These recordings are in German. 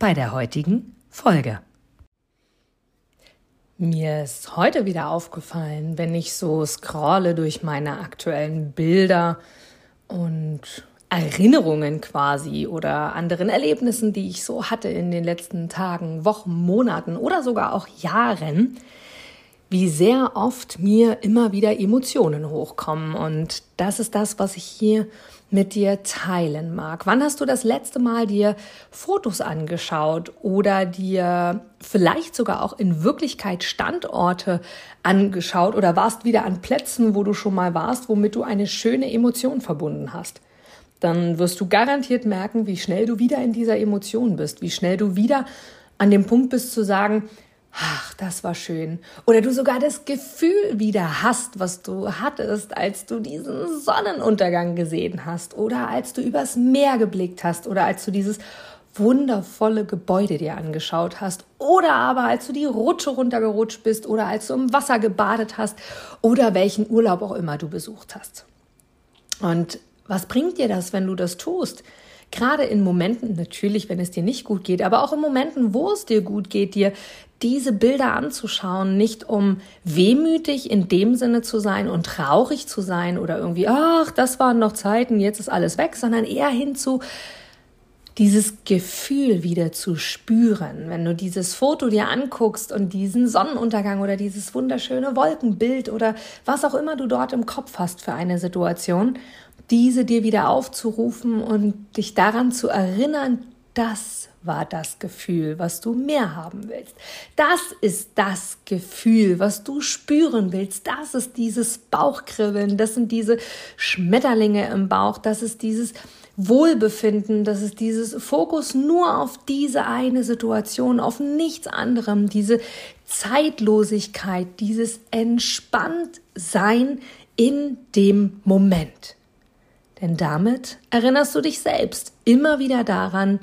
bei der heutigen Folge. Mir ist heute wieder aufgefallen, wenn ich so scrolle durch meine aktuellen Bilder und Erinnerungen quasi oder anderen Erlebnissen, die ich so hatte in den letzten Tagen, Wochen, Monaten oder sogar auch Jahren, wie sehr oft mir immer wieder Emotionen hochkommen. Und das ist das, was ich hier mit dir teilen mag. Wann hast du das letzte Mal dir Fotos angeschaut oder dir vielleicht sogar auch in Wirklichkeit Standorte angeschaut oder warst wieder an Plätzen, wo du schon mal warst, womit du eine schöne Emotion verbunden hast? Dann wirst du garantiert merken, wie schnell du wieder in dieser Emotion bist, wie schnell du wieder an dem Punkt bist zu sagen, ach, das war schön. Oder du sogar das Gefühl wieder hast, was du hattest, als du diesen Sonnenuntergang gesehen hast oder als du übers Meer geblickt hast oder als du dieses wundervolle Gebäude dir angeschaut hast oder aber als du die Rutsche runtergerutscht bist oder als du im Wasser gebadet hast oder welchen Urlaub auch immer du besucht hast. Und was bringt dir das, wenn du das tust? Gerade in Momenten, natürlich, wenn es dir nicht gut geht, aber auch in Momenten, wo es dir gut geht, dir diese Bilder anzuschauen, nicht um wehmütig in dem Sinne zu sein und traurig zu sein oder irgendwie, ach, das waren noch Zeiten, jetzt ist alles weg, sondern eher hinzu, dieses Gefühl wieder zu spüren, wenn du dieses Foto dir anguckst und diesen Sonnenuntergang oder dieses wunderschöne Wolkenbild oder was auch immer du dort im Kopf hast für eine Situation, diese dir wieder aufzurufen und dich daran zu erinnern, das war das Gefühl, was du mehr haben willst. Das ist das Gefühl, was du spüren willst. Das ist dieses Bauchkribbeln, das sind diese Schmetterlinge im Bauch, das ist dieses Wohlbefinden, das ist dieses Fokus nur auf diese eine Situation, auf nichts anderem, diese Zeitlosigkeit, dieses Entspanntsein in dem Moment. Denn damit erinnerst du dich selbst immer wieder daran,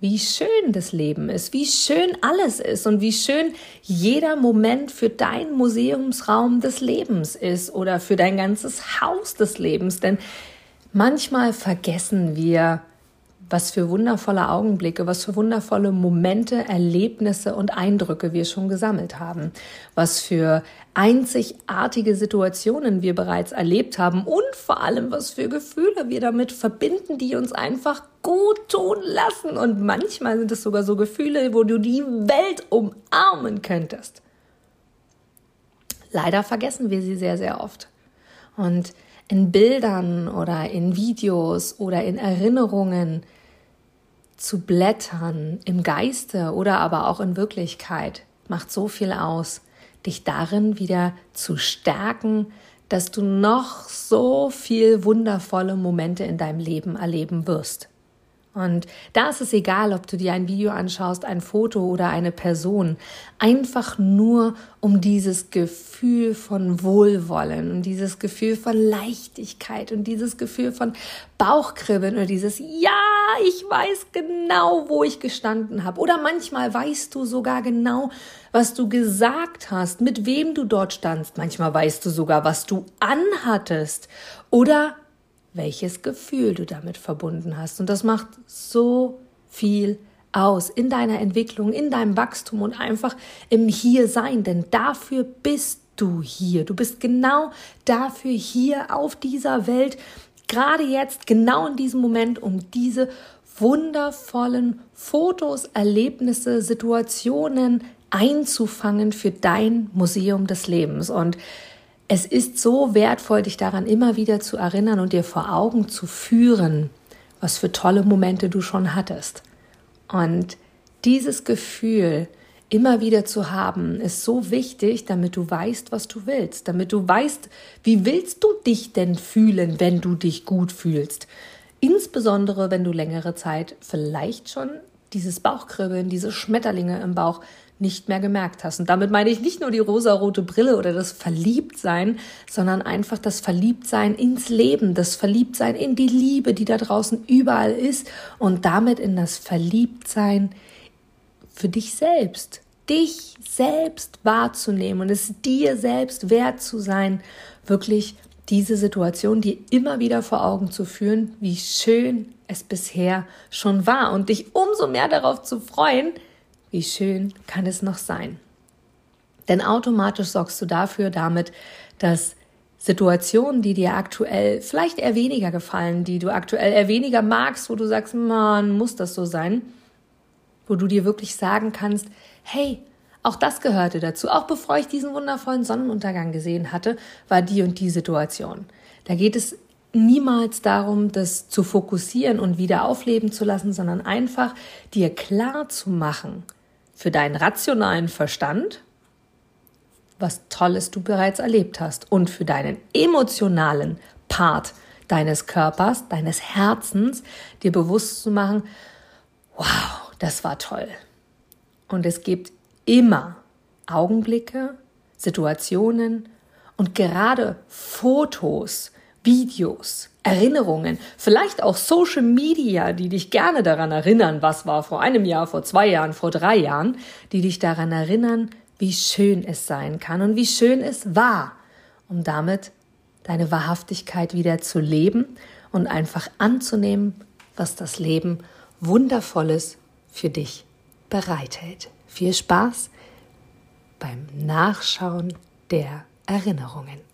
wie schön das Leben ist, wie schön alles ist und wie schön jeder Moment für dein Museumsraum des Lebens ist oder für dein ganzes Haus des Lebens. Denn manchmal vergessen wir, was für wundervolle Augenblicke, was für wundervolle Momente, Erlebnisse und Eindrücke wir schon gesammelt haben, was für einzigartige Situationen wir bereits erlebt haben und vor allem, was für Gefühle wir damit verbinden, die uns einfach gut tun lassen. Und manchmal sind es sogar so Gefühle, wo du die Welt umarmen könntest. Leider vergessen wir sie sehr, sehr oft. Und in Bildern oder in Videos oder in Erinnerungen zu blättern im Geiste oder aber auch in Wirklichkeit macht so viel aus, dich darin wieder zu stärken, dass du noch so viel wundervolle Momente in deinem Leben erleben wirst. Und da ist es egal, ob du dir ein Video anschaust, ein Foto oder eine Person. Einfach nur um dieses Gefühl von Wohlwollen und dieses Gefühl von Leichtigkeit und dieses Gefühl von Bauchkribbeln oder dieses Ja, ich weiß genau, wo ich gestanden habe. Oder manchmal weißt du sogar genau, was du gesagt hast, mit wem du dort standst. Manchmal weißt du sogar, was du anhattest. Oder welches Gefühl du damit verbunden hast. Und das macht so viel aus in deiner Entwicklung, in deinem Wachstum und einfach im Hiersein, denn dafür bist du hier. Du bist genau dafür hier auf dieser Welt, gerade jetzt, genau in diesem Moment, um diese wundervollen Fotos, Erlebnisse, Situationen einzufangen für dein Museum des Lebens. Und es ist so wertvoll, dich daran immer wieder zu erinnern und dir vor Augen zu führen, was für tolle Momente du schon hattest. Und dieses Gefühl immer wieder zu haben, ist so wichtig, damit du weißt, was du willst, damit du weißt, wie willst du dich denn fühlen, wenn du dich gut fühlst. Insbesondere, wenn du längere Zeit vielleicht schon dieses Bauchkribbeln, diese Schmetterlinge im Bauch nicht mehr gemerkt hast. Und damit meine ich nicht nur die rosarote Brille oder das Verliebtsein, sondern einfach das Verliebtsein ins Leben, das Verliebtsein in die Liebe, die da draußen überall ist und damit in das Verliebtsein für dich selbst, dich selbst wahrzunehmen und es dir selbst wert zu sein, wirklich diese Situation dir immer wieder vor Augen zu führen, wie schön es bisher schon war und dich umso mehr darauf zu freuen, wie schön kann es noch sein. Denn automatisch sorgst du dafür damit, dass Situationen, die dir aktuell vielleicht eher weniger gefallen, die du aktuell eher weniger magst, wo du sagst, man, muss das so sein, wo du dir wirklich sagen kannst, hey, auch das gehörte dazu. Auch bevor ich diesen wundervollen Sonnenuntergang gesehen hatte, war die und die Situation. Da geht es niemals darum, das zu fokussieren und wieder aufleben zu lassen, sondern einfach dir klar zu machen für deinen rationalen Verstand, was Tolles du bereits erlebt hast und für deinen emotionalen Part deines Körpers, deines Herzens, dir bewusst zu machen, wow, das war toll. Und es gibt immer Augenblicke, Situationen und gerade Fotos, Videos, Erinnerungen, vielleicht auch Social Media, die dich gerne daran erinnern, was war vor einem Jahr, vor zwei Jahren, vor drei Jahren, die dich daran erinnern, wie schön es sein kann und wie schön es war, um damit deine Wahrhaftigkeit wieder zu leben und einfach anzunehmen, was das Leben Wundervolles für dich bereithält. Viel Spaß beim Nachschauen der Erinnerungen.